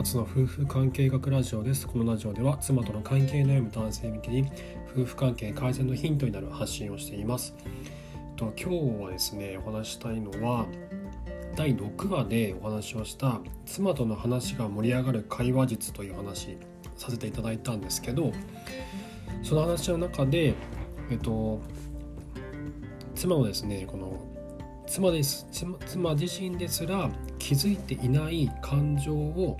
初の夫婦関係学ラジオです。このラジオでは妻との関係悩む男性向けに夫婦関係改善のヒントになる発信をしています。と今日はですねお話したいのは第6話でお話をした妻との話が盛り上がる会話術という話させていただいたんですけどその話の中でえっと妻のですねこの妻です妻自身ですら気づいていない感情を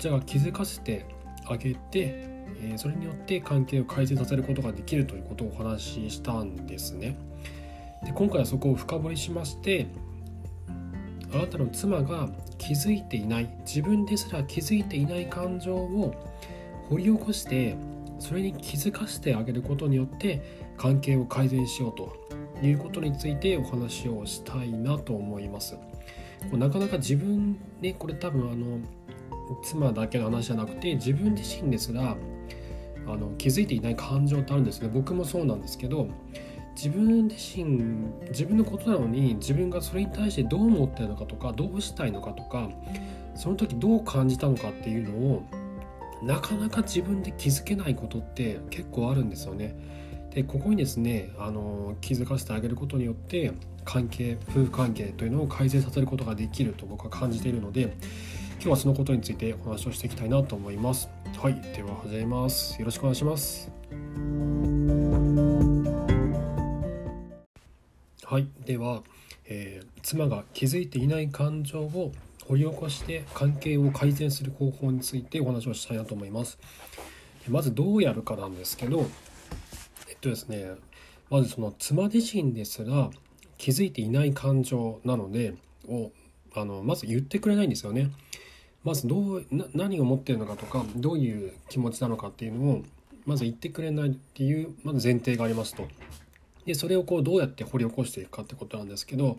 ちらが気づかせてあげて、えそれによって関係を改善させることができるということをお話ししたんですね。で今回はそこを深掘りしましてあなたの妻が気づいていない自分ですら気づいていない感情を掘り起こしてそれに気づかせてあげることによって関係を改善しようということについてお話をしたいなと思います。なかなか自分ねこれ多分あの妻だけの話じゃなくて自分自身ですらあの気づいていない感情ってあるんですね僕もそうなんですけど自分自身自分のことなのに自分がそれに対してどう思ってるのかとかどうしたいのかとかその時どう感じたのかっていうのをなかなか自分で気づけないことって結構あるんですよね。でここにですねあの気づかせてあげることによって関係夫婦関係というのを改善させることができると僕は感じているので今日はそのことについてお話をしていきたいなと思います。はいでは始めます。よろしくお願いします。はいでは、えー、妻が気づいていない感情を掘り起こして関係を改善する方法についてお話をしたいなと思います。まずどうやるかなんですけどえっとですねまずその妻自身ですら気づいていない感情なのでをあのまず言ってくれないんですよね。まずどうな何を持ってるのかとかどういう気持ちなのかっていうのをまず言ってくれないっていうまず前提がありますと。でそれをこうどうやって掘り起こしていくかってことなんですけど、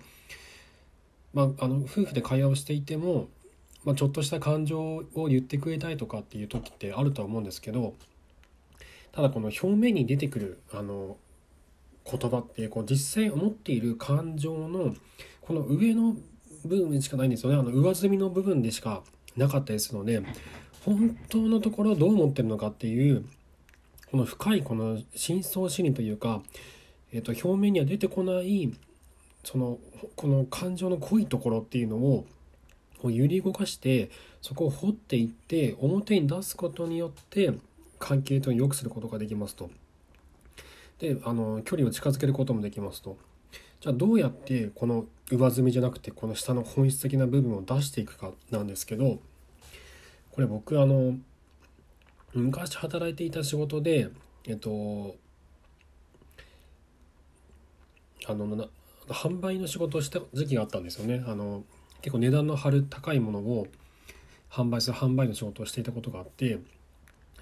まあ、あの夫婦で会話をしていても、まあ、ちょっとした感情を言ってくれたいとかっていう時ってあるとは思うんですけどただこの表面に出てくるあの言葉ってこう実際思っている感情のこの上の部分しかないんですよねあの上積みの部分でしかなかったりするので本当のところどう思ってるのかっていうこの深いこの深層心理というか、えー、と表面には出てこないそのこの感情の濃いところっていうのを揺り動かしてそこを掘っていって表に出すことによって関係というのを良くすることができますと。であの距離を近づけることもできますとじゃあどうやってこの上積みじゃなくてこの下の本質的な部分を出していくかなんですけどこれ僕あの昔働いていた仕事でえっとあの販売の仕事をした時期があったんですよね。あの結構値段の張る高いものを販売する販売の仕事をしていたことがあって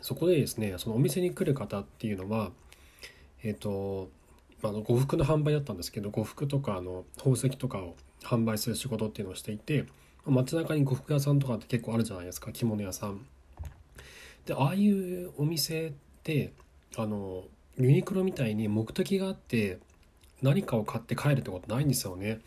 そこでですねそのお店に来る方っていうのはえっ、とあの呉服の販売だったんですけど呉服とかあの宝石とかを販売する仕事っていうのをしていて街中に呉服屋さんとかって結構あるじゃないですか着物屋さん。でああいうお店ってあのユニクロみたいに目的があって何かを買って帰るってことないんですよね。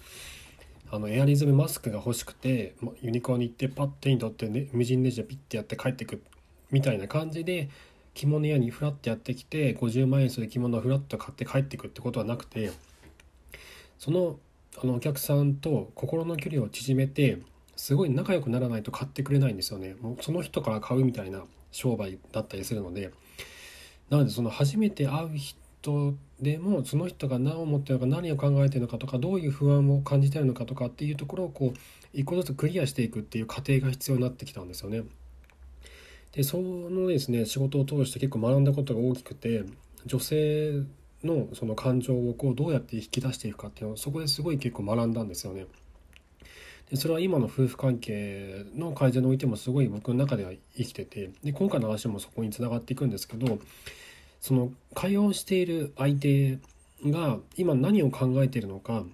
あのエアリズムマスクが欲しくてユニクロに行ってパッ手に取って、ね、無人レジでピッてやって帰ってくみたいな感じで着物屋にフラッとやってきて50万円する着物をフラッと買って帰ってくってことはなくてそのあのお客さんと心の距離を縮めてすごい仲良くならないと買ってくれないんですよねもうその人から買うみたいな商売だったりするのでなのでその初めて会う人でもその人が何を思ってるのか何を考えてるのかとかどういう不安を感じてるのかとかっていうところをこう一個ずつクリアしていくっていう過程が必要になってきたんですよね。でそのですね仕事を通して結構学んだことが大きくて女性のその感情をこうどうやって引き出していくかっていうのをそこですごい結構学んだんですよね。でそれは今の夫婦関係の改善においてもすごい僕の中では生きててで今回の話もそこにつながっていくんですけどその会話をしている相手が今何を考えているのか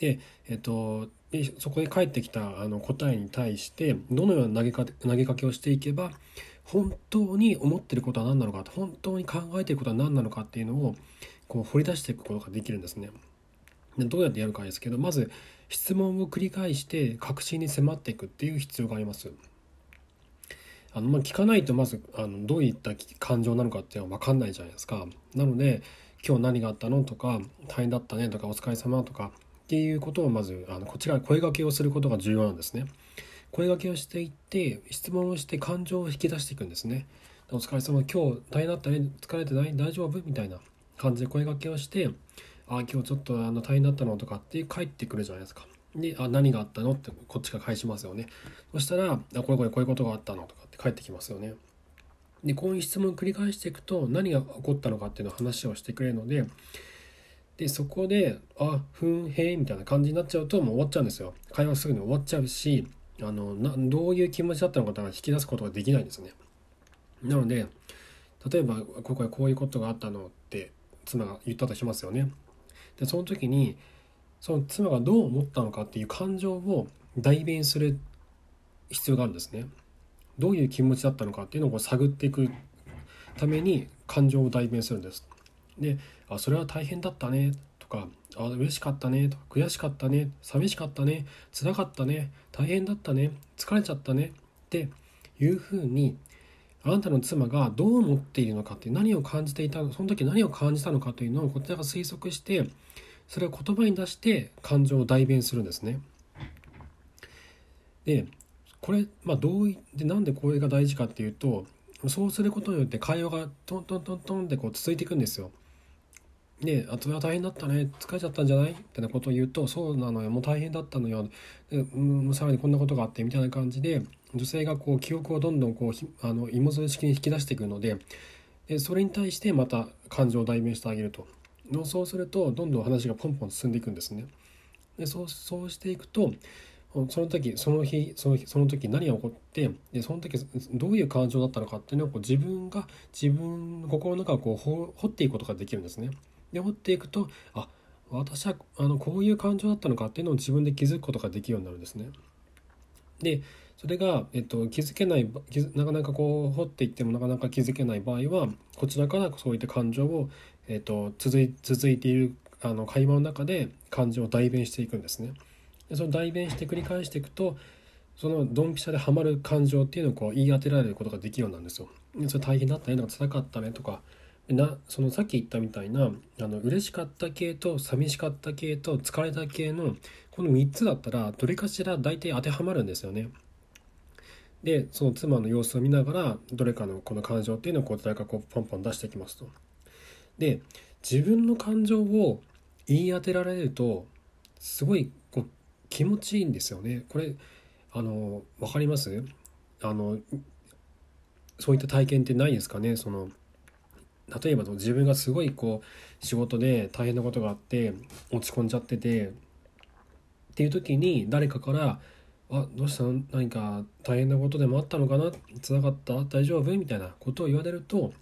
で、えっと、でそこで返ってきたあの答えに対してどのような投げか投げかけをしていけば本当に思ってることは何なのか本当に考えていることは何なのかっていうのをこう掘り出していくことができるんですね。でどうやってやるかですけどまず質問を繰り返して確信に迫っていくっていう必要があります。あのまあ聞かないとまずあのどういった感情なのかっていうのは分かんないじゃないですか。なので今日何があったのとか大変だったねとかお疲れ様とかっていうことをまずあのこちらに声掛けをすることが重要なんですね。声掛けをしていって質問をして感情を引き出していくんですね。お疲れ様今日大変だったね疲れてない？大丈夫？みたいな感じで声掛けをしてあ今日ちょっとあの大変だったの？とかって帰ってくるじゃないですか。で、あ、何があったの？ってこっちが返しますよね。そしたら、あ、これこれこういうことがあったの？とかって返ってきますよね。で、こういう質問を繰り返していくと何が起こったのかっていうのを話をしてくれるので、で、そこで、あ、ふん、へえ、みたいな感じになっちゃうともう終わっちゃうんですよ。会話すぐに終わっちゃうし、あのなどういう気持ちだったのかとか引き出すことができないんですね。なので、例えば、ここはこういうことがあったのって妻が言ったとしますよね。でその時にその妻がどう思ったのかっていう感情を代弁する必要があるんですね。どういう気持ちだったのかっていうのを探っていくために感情を代弁するんです。で「あそれは大変だったね」とか「あ嬉しかったね」とか「悔しかったね」「寂しかったね」「辛かったね」「大変だったね」「疲れちゃったね」っていうふうにあなたの妻がどう思っているのかって何を感じていたその時何を感じたのかというのをこちらが推測してそれを言葉に出して感情を代弁するんですね。でこれ、まあ、どうでなんでこれが大事かっていうとそうすることによって会話がトントントントンってこう続いていくんですよ。で、あ、それは大変だったね、疲れちゃったんじゃない？ってなことを言うと、そうなのよ、もう大変だったのよ、でうん、さらにこんなことがあって、みたいな感じで、女性がこう記憶をどんどんこうあの芋づる式に引き出していくのででそれに対してまた感情を代弁してあげると。そうするとどんどん話がポンポン進んでいくんですね。でそうそうしていくとその時その日その日その時何が起こってでその時どういう感情だったのかっていうのをこう自分が自分の心の中をこう掘っていくことができるんですね。で掘っていくとあ私はあのこういう感情だったのかっていうのを自分で気づくことができるようになるんですねでそれが、えっと、気づけないなかなかこう掘っていってもなかなか気づけない場合はこちらからそういった感情を、えっと、続い続いているあの会話の中で感情を代弁していくんですね。でその代弁して繰り返していくとそのドンピシャでハマる感情っていうのをこう言い当てられることができるようなんですよ。それ大変だったねとか辛かったねとかなそのさっき言ったみたいなあの嬉しかった系と寂しかった系と疲れた系のこの3つだったらどれかしら大体当てはまるんですよね。でその妻の様子を見ながらどれかのこの感情っていうのをこう誰かこうポンポン出していきますと。で自分の感情を言い当てられるとすごいこう気持ちいいんですよね。これあの分かります？あのそういった体験ってないですかね？その例えば自分がすごいこう仕事で大変なことがあって落ち込んじゃっててっていう時に誰かからあどうした何か大変なことでもあったのかな？辛かった？大丈夫？みたいなことを言われると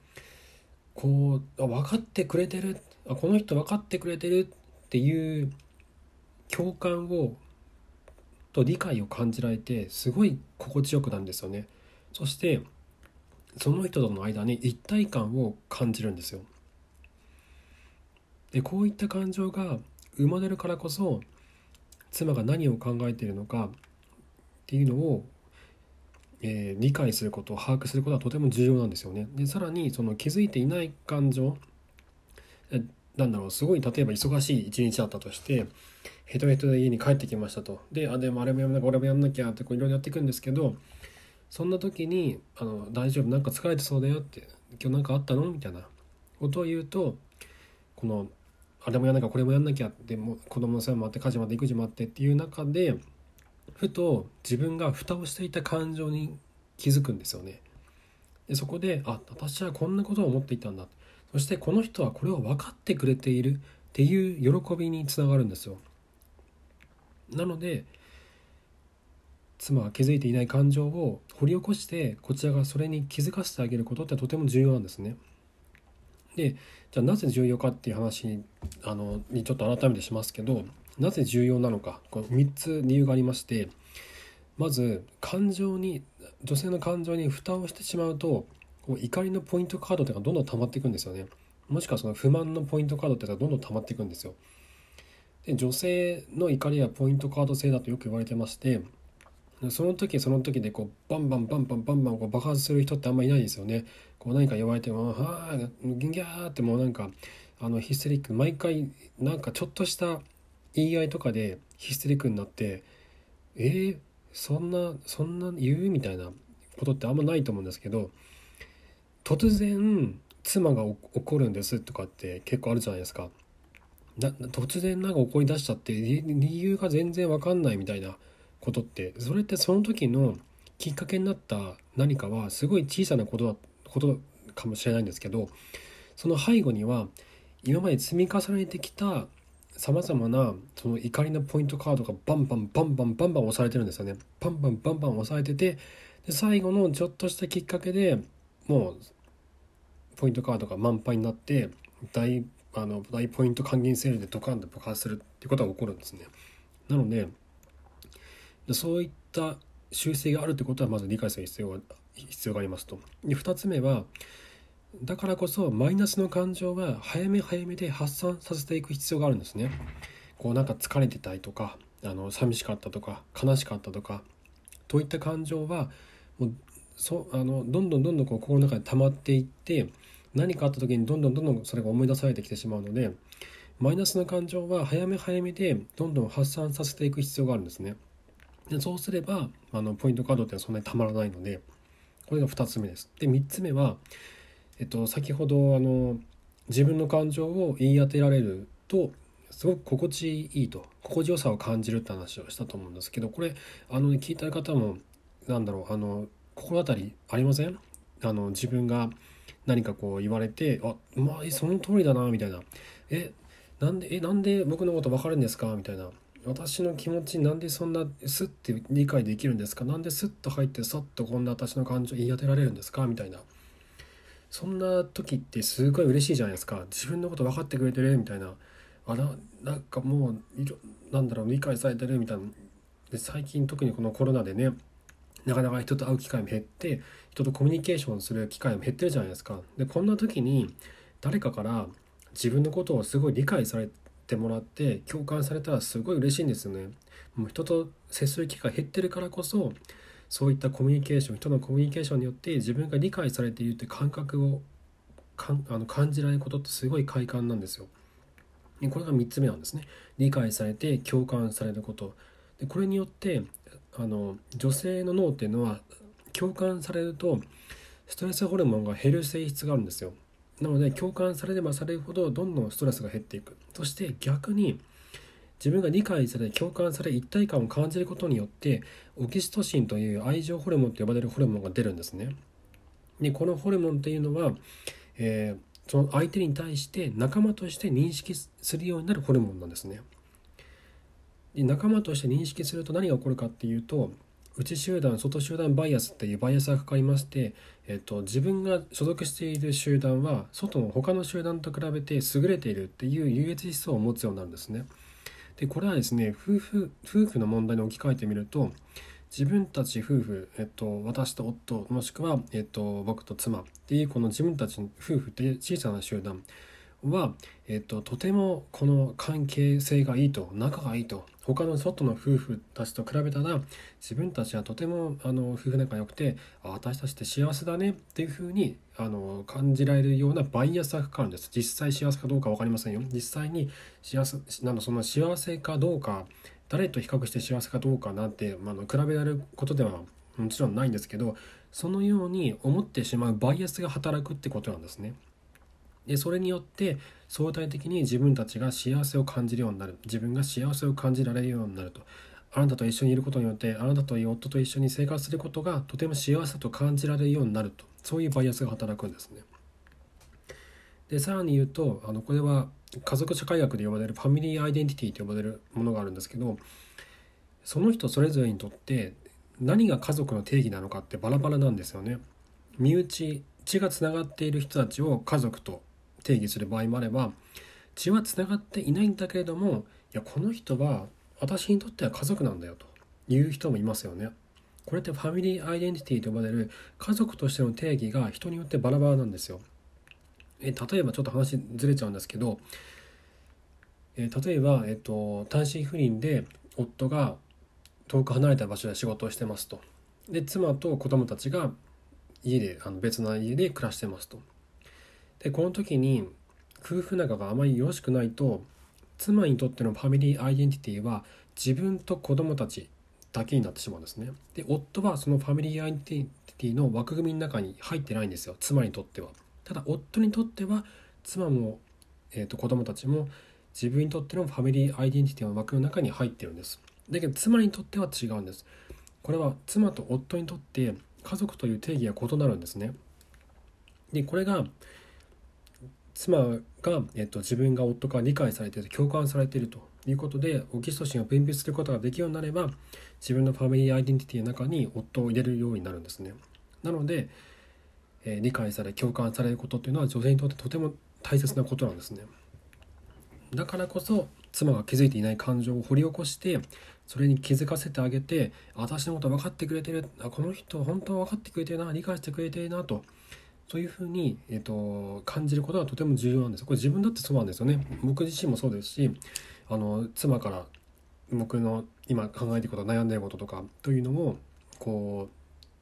こうあ分かってくれてるあこの人分かってくれてるっていう共感をと理解を感じられてすごい心地よくなるんですよね。そしてその人との間に一体感を感じるんですよでこういった感情が生まれるからこそ妻が何を考えているのかっていうのを、えー、理解すること把握することはとても重要なんですよね。でさらにその気づいていない感情なんだろうすごい例えば忙しい一日だったとしてヘトヘトで家に帰ってきましたとであでもあれもやんなきゃ俺もやんなきゃっていろいろやっていくんですけどそんな時にあの「大丈夫なんか疲れてそうだよ」って「今日何かあったの?」みたいなことを言うとこのあれもやんなきゃこれもやんなきゃでも子供の世話もあって家事もあって育児もあってっていう中でふと自分が蓋をしていた感情に気づくんですよね。でそこであ私はこんなことを思っていたんだそしてこの人はこれを分かってくれているっていう喜びにつながるんですよ。なので妻は気づいていない感情を掘り起こしてこちらがそれに気づかせてあげることってとても重要なんですね。でじゃあなぜ重要かっていう話にあのにちょっと改めてしますけどなぜ重要なのかこの3つ理由がありましてまず感情に女性の感情に蓋をしてしまうとこう怒りのポイントカードというのがどんどん溜まっていくんですよねもしくはその不満のポイントカードっていうのがどんどん溜まっていくんですよで女性の怒りはポイントカード制だとよく言われてましてその時その時でこうバンバンバンバンバンバンこう爆発する人ってあんまいないですよね。こう何か言われても「はあギンギャー」ってもうなんかあのヒステリック毎回なんかちょっとした言い合いとかでヒステリックになって「えー、そんなそんな言う?」みたいなことってあんまないと思うんですけど突然妻が怒るんですとかって結構あるじゃないですか。な突然なんか怒り出しちゃって理由が全然わかんないみたいなことってそれってその時のきっかけになった何かはすごい小さなことだことかもしれないんですけどその背後には今まで積み重ねてきたさまざまなその怒りのポイントカードがバンバンバンバンバンバン押されてるんですよね。バンバンバンバン押されててで最後のちょっとしたきっかけでもうポイントカードが満杯になって大あの大ポイント還元セールでドカンと爆発するっていうことが起こるんですね。なのででそういった修正があるってことはまず理解する必要が必要がありますと。で2つ目はだからこそマイナスの感情は早め早めで発散させていく必要があるんですね。こうなんか疲れてたりとかあの寂しかったとか悲しかったとかといった感情はもうそあのどんどんどんどんこう心の中で溜まっていって何かあった時にどんどんどんどんそれが思い出されてきてしまうのでマイナスの感情は早め早めでどんどん発散させていく必要があるんですね。でそうすればあのポイントカードってそんなにたまらないのでこれが2つ目です。で3つ目は、えっと、先ほどあの自分の感情を言い当てられるとすごく心地いいと心地よさを感じるって話をしたと思うんですけどこれあの、聞いた方もなんだろうあの心当たりありません？あの自分が何かこう言われてあまあその通りだなみたいな。えなんでえなんで僕のこと分かるんですか？みたいな。私の気持ちなんでそんなスッて理解できるんですか？なんでスッと入ってさっとこんな私の感情言い当てられるんですか？みたいな。そんな時ってすごい嬉しいじゃないですか。自分のこと分かってくれてるみたいな。あらなんかもうなんだろう理解されてるみたいな。で最近特にこのコロナでねなかなか人と会う機会も減って人とコミュニケーションする機会も減ってるじゃないですか。でこんな時に誰かから自分のことをすごい理解されてもらって共感されたらすごい嬉しいんですよね。もう人と接する機会減ってるからこそそういったコミュニケーション人のコミュニケーションによって自分が理解されているって感覚をかんあの感じられることってすごい快感なんですよ。でこれが3つ目なんですね。理解されて共感されること。でこれによってあの女性の脳っていうのは共感されるとストレスホルモンが減る性質があるんですよなので共感されればされるほどどんどんストレスが減っていく。そして逆に自分が理解され共感され一体感を感じることによってオキシトシンという愛情ホルモンと呼ばれるホルモンが出るんですね。でこのホルモンというのは、えー、その相手に対して仲間として認識するようになるホルモンなんですね。で仲間として認識すると何が起こるかっていうと内集団外集団バイアスっていうバイアスがかかりまして、えっと、自分が所属している集団は外の他の集団と比べて優れているっていう優越思想を持つようになるんですね。でこれはですね夫婦夫婦の問題に置き換えてみると自分たち夫婦、えっと、私と夫もしくは、えっと、僕と妻っていうこの自分たち夫婦っていう小さな集団は、えっと、とてもこの関係性がいいと仲がいいと他の外の夫婦たちと比べたら自分たちはとてもあの夫婦仲良くて私たちって幸せだねっていうふうにあの感じられるようなバイアスがかかるんです実際幸せかどうか分かりませんよ実際に幸せなのその幸せかどうか誰と比較して幸せかどうかなんて、まあ、の比べられることではもちろんないんですけどそのように思ってしまうバイアスが働くってことなんですね。でそれによって相対的に自分たちが幸せを感じるようになる自分が幸せを感じられるようになるとあなたと一緒にいることによってあなたという夫と一緒に生活することがとても幸せと感じられるようになるとそういうバイアスが働くんですね。でさらに言うとあのこれは家族社会学で呼ばれるファミリーアイデンティティと呼ばれるものがあるんですけどその人それぞれにとって何が家族の定義なのかってバラバラなんですよね。身内血がつながっている人たちを家族と定義する場合もあれば血はつながっていないんだけれどもいやこの人は私にとっては家族なんだよという人もいますよね。これってファミリーアイデンティティと呼ばれる家族としての定義が人によってバラバラなんですよ。え例えばちょっと話ずれちゃうんですけど、え例えば、えっと、単身赴任で夫が遠く離れた場所で仕事をしてますとで妻と子供たちが家であの別な家で暮らしてますとでこの時に夫婦仲があまりよろしくないと妻にとってのファミリーアイデンティティは自分と子供たちだけになってしまうんですね。で夫はそのファミリーアイデンティティの枠組みの中に入ってないんですよ妻にとっては。ただ夫にとっては妻も、えーと、子供たちも自分にとってのファミリーアイデンティティの枠の中に入ってるんです。だけど妻にとっては違うんです。これは妻と夫にとって家族という定義が異なるんですね。でこれが妻が、えっと、自分が夫から理解されている共感されているということでオキシトシンを分泌することができるようになれば自分のファミリーアイデンティティの中に夫を入れるようになるんですね。なので、えー、理解され共感されることっていうのは女性にとってとても大切なことなんですね。だからこそ妻が気づいていない感情を掘り起こしてそれに気づかせてあげて私のこと分かってくれてるあこの人本当は分かってくれてるな理解してくれてるなとそういうふうに、えーと、感じることがとても重要なんです。これ自分だってそうなんですよね。僕自身もそうですしあの妻から僕の今考えていること悩んでることとかというのをこ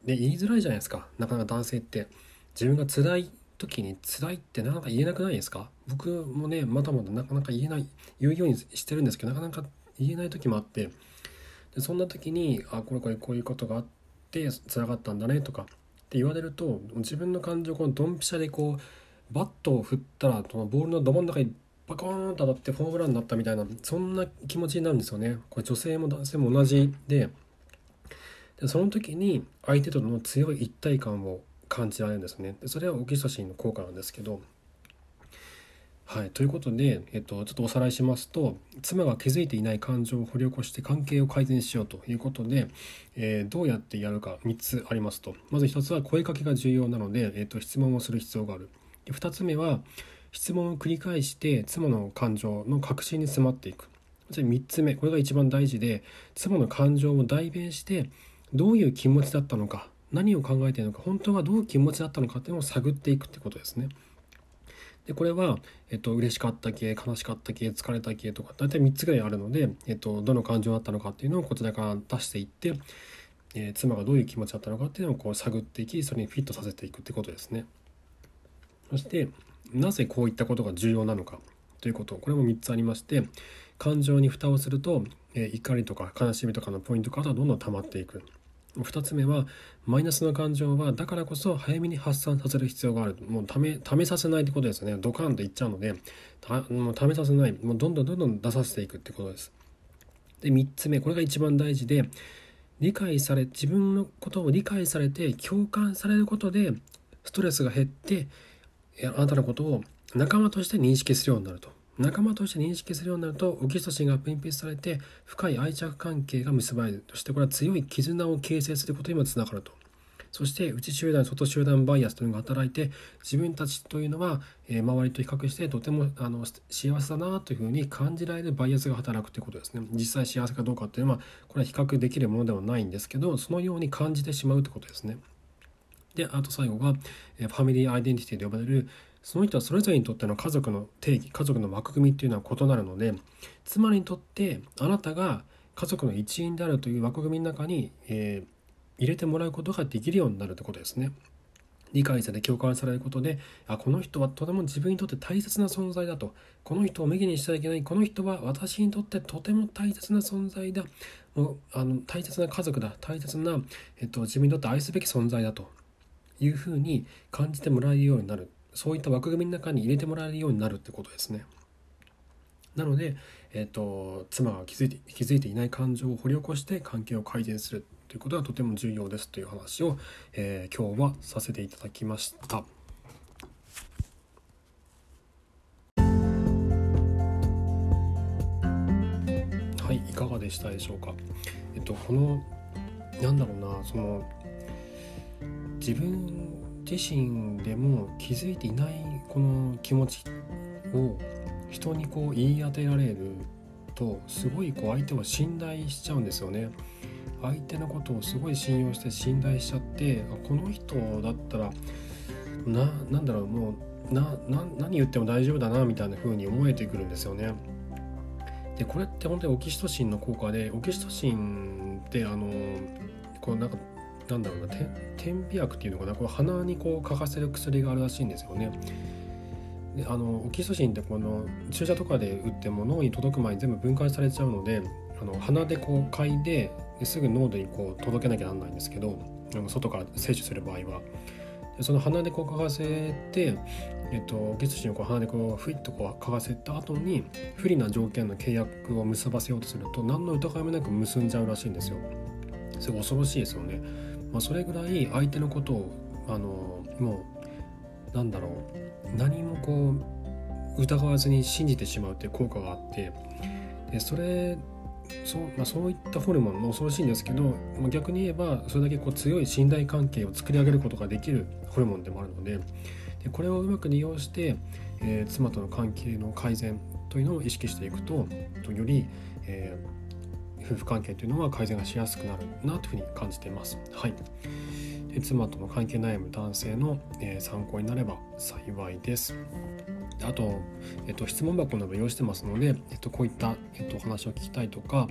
う、ね、言いづらいじゃないですか。なかなか男性って。自分が辛い時に辛いってなかなか言えなくないですか？僕もねまだまだなかなか言えない言うようにしてるんですけどなかなか言えない時もあって。でそんな時にあこれこれこういうことがあって辛かったんだねとかって言われると自分の感情このドンピシャでこうバットを振ったらそのボールのど真ん中にバコーンと当たってホームランになったみたいなそんな気持ちになるんですよね。これ女性も男性も同じででその時に相手との強い一体感を感じられるんですね。でそれはオキシトシンの効果なんですけどはい、ということで、えっと、ちょっとおさらいしますと妻が気づいていない感情を掘り起こして関係を改善しようということで、えー、どうやってやるか3つありますと。まず1つは声かけが重要なので、えっと、質問をする必要がある。2つ目は質問を繰り返して妻の感情の核心に迫っていく。3つ目これが一番大事で妻の感情を代弁してどういう気持ちだったのか何を考えているのか本当はどういう気持ちだったのかっていうのを探っていくってことですね。でこれは、えっと、嬉しかった系悲しかった系疲れた系とか大体3つぐらいあるので、えっと、どの感情だったのかっていうのをこちらから出していって、えー、妻がどういう気持ちだったのかっていうのをこう探っていきそれにフィットさせていくってことですね。そしてなぜこういったことが重要なのかということこれも3つありまして感情に蓋をすると、えー、怒りとか悲しみとかのポイントからどんどん溜まっていく。2つ目はマイナスの感情はだからこそ早めに発散させる必要がある。もうためためさせないってことですね。ドカンといっちゃうのでたもうためさせない。もうどんどんどんどん出させていくってことです。で3つ目これが一番大事で理解され自分のことを理解されて共感されることでストレスが減ってあなたのことを仲間として認識するようになると。仲間として認識するようになるとオキシトシンが分泌されて深い愛着関係が結ばれるそしてこれは強い絆を形成することにもつながると。そして内集団外集団バイアスというのが働いて自分たちというのは、え周りと比較してとてもあの幸せだなというふうに感じられるバイアスが働くということですね。実際幸せかどうかっていうのはこれは比較できるものではないんですけどそのように感じてしまうということですね。であと最後がファミリーアイデンティティと呼ばれるその人はそれぞれにとっての家族の定義家族の枠組みっていうのは異なるので妻にとってあなたが家族の一員であるという枠組みの中に、えー、入れてもらうことができるようになるということですね。理解され共感されることであこの人はとても自分にとって大切な存在だと。この人を無限にしてはいけない。この人は私にとってとても大切な存在だ。もうあの大切な家族だ。大切な、えっと、自分にとって愛すべき存在だというふうに感じてもらえるようになる。そういった枠組みの中に入れてもらえるようになるってことですね。なので、えーと、妻が気づいて気づいていない感情を掘り起こして関係を改善するということがとても重要ですという話を、えー、今日はさせていただきました。はい、いかがでしたでしょうか？えっとこのなんだろうなその自分自身でも気づいていないこの気持ちを人にこう言い当てられるとすごいこう相手を信頼しちゃうんですよね。相手のことをすごい信用して信頼しちゃってこの人だったらななんだろうもうな何言っても大丈夫だなみたいな風に思えてくるんですよね。でこれって本当にオキシトシンの効果でオキシトシンってあのこうなんかなんだろうな点鼻薬っていうのかな？こう鼻にこう嗅がせる薬があるらしいんですよね。であのオキシトシンってこの注射とかで打っても脳に届く前に全部分解されちゃうのであの鼻でこう嗅いですぐ濃度にこう届けなきゃなんないんですけど外から摂取する場合は。その鼻でこう嗅がせて、えっと、ゲスシンをこう鼻でこうふいっとこう嗅がせた後に不利な条件の契約を結ばせようとすると何の疑いもなく結んじゃうらしいんですよ。すごい恐ろしいですよね。まあ、それぐらい相手のことをあのもうなんだろう何もこう疑わずに信じてしまうっていう効果があってでそれそう,、まあ、そういったホルモンも恐ろしいんですけど、まあ、逆に言えばそれだけこう強い信頼関係を作り上げることができるホルモンでもあるのででこれをうまく利用して、えー、妻との関係の改善というのを意識していくとより、えー、夫婦関係というのは改善がしやすくなるなというふうに感じています。はいで妻との関係悩む男性の、えー、参考になれば幸いです。あと、えっと、質問箱など用意してますので、えっと、こういった、えっと、お話を聞きたいとか、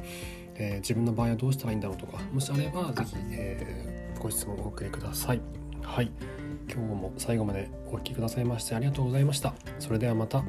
えー、自分の場合はどうしたらいいんだろうとかもしあれば是非、えー、ご質問をお送りください。はい今日も最後までお聴きくださいましてありがとうございました。それではまた。